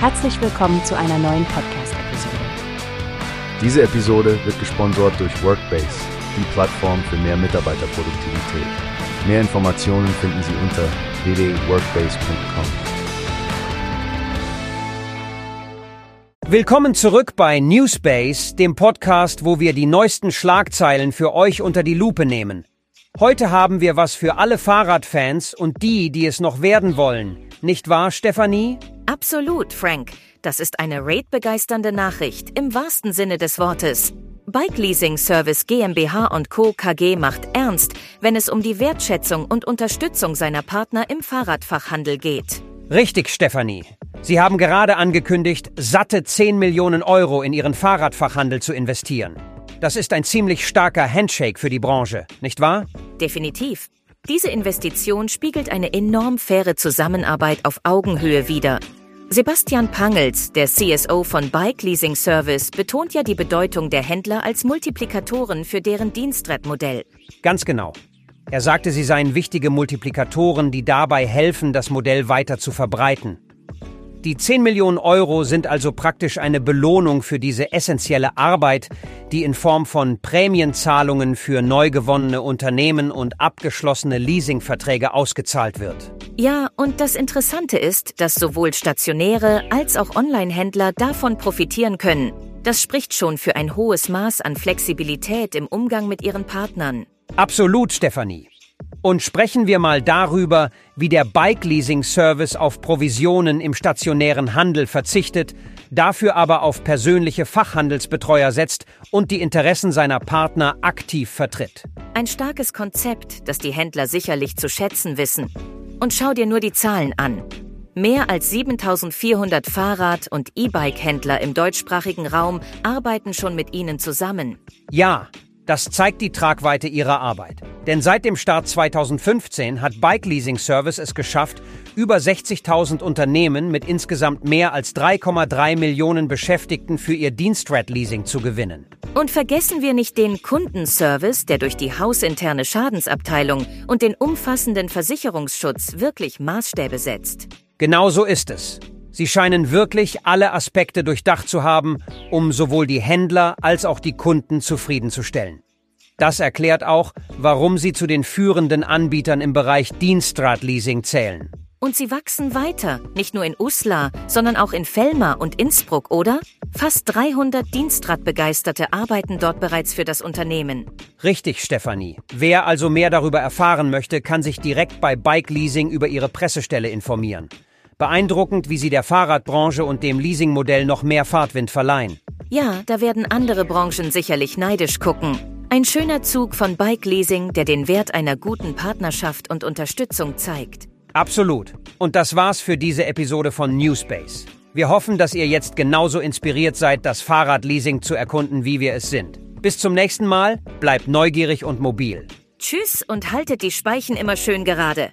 Herzlich willkommen zu einer neuen Podcast-Episode. Diese Episode wird gesponsert durch Workbase, die Plattform für mehr Mitarbeiterproduktivität. Mehr Informationen finden Sie unter www.workbase.com. Willkommen zurück bei Newspace, dem Podcast, wo wir die neuesten Schlagzeilen für euch unter die Lupe nehmen. Heute haben wir was für alle Fahrradfans und die, die es noch werden wollen. Nicht wahr, Stefanie? Absolut, Frank. Das ist eine Raid-begeisternde Nachricht im wahrsten Sinne des Wortes. Bike Leasing Service GmbH Co. KG macht ernst, wenn es um die Wertschätzung und Unterstützung seiner Partner im Fahrradfachhandel geht. Richtig, Stefanie. Sie haben gerade angekündigt, satte 10 Millionen Euro in Ihren Fahrradfachhandel zu investieren. Das ist ein ziemlich starker Handshake für die Branche, nicht wahr? Definitiv. Diese Investition spiegelt eine enorm faire Zusammenarbeit auf Augenhöhe wider. Sebastian Pangels, der CSO von Bike Leasing Service, betont ja die Bedeutung der Händler als Multiplikatoren für deren Dienstradmodell. Ganz genau. Er sagte, sie seien wichtige Multiplikatoren, die dabei helfen, das Modell weiter zu verbreiten. Die 10 Millionen Euro sind also praktisch eine Belohnung für diese essentielle Arbeit, die in Form von Prämienzahlungen für neu gewonnene Unternehmen und abgeschlossene Leasingverträge ausgezahlt wird. Ja, und das Interessante ist, dass sowohl stationäre als auch Online-Händler davon profitieren können. Das spricht schon für ein hohes Maß an Flexibilität im Umgang mit ihren Partnern. Absolut, Stefanie. Und sprechen wir mal darüber, wie der Bike-Leasing-Service auf Provisionen im stationären Handel verzichtet, dafür aber auf persönliche Fachhandelsbetreuer setzt und die Interessen seiner Partner aktiv vertritt. Ein starkes Konzept, das die Händler sicherlich zu schätzen wissen. Und schau dir nur die Zahlen an. Mehr als 7400 Fahrrad- und E-Bike-Händler im deutschsprachigen Raum arbeiten schon mit ihnen zusammen. Ja, das zeigt die Tragweite ihrer Arbeit. Denn seit dem Start 2015 hat Bike Leasing Service es geschafft, über 60.000 Unternehmen mit insgesamt mehr als 3,3 Millionen Beschäftigten für ihr Dienstrad-Leasing zu gewinnen. Und vergessen wir nicht den Kundenservice, der durch die hausinterne Schadensabteilung und den umfassenden Versicherungsschutz wirklich Maßstäbe setzt. Genau so ist es. Sie scheinen wirklich alle Aspekte durchdacht zu haben, um sowohl die Händler als auch die Kunden zufriedenzustellen. Das erklärt auch, warum sie zu den führenden Anbietern im Bereich Dienstradleasing zählen. Und sie wachsen weiter, nicht nur in Uslar, sondern auch in Fellmar und Innsbruck, oder? Fast 300 Dienstradbegeisterte arbeiten dort bereits für das Unternehmen. Richtig, Stefanie. Wer also mehr darüber erfahren möchte, kann sich direkt bei Bike Leasing über ihre Pressestelle informieren. Beeindruckend, wie sie der Fahrradbranche und dem Leasingmodell noch mehr Fahrtwind verleihen. Ja, da werden andere Branchen sicherlich neidisch gucken. Ein schöner Zug von Bike Leasing, der den Wert einer guten Partnerschaft und Unterstützung zeigt. Absolut. Und das war's für diese Episode von Newspace. Wir hoffen, dass ihr jetzt genauso inspiriert seid, das Fahrradleasing zu erkunden, wie wir es sind. Bis zum nächsten Mal, bleibt neugierig und mobil. Tschüss und haltet die Speichen immer schön gerade.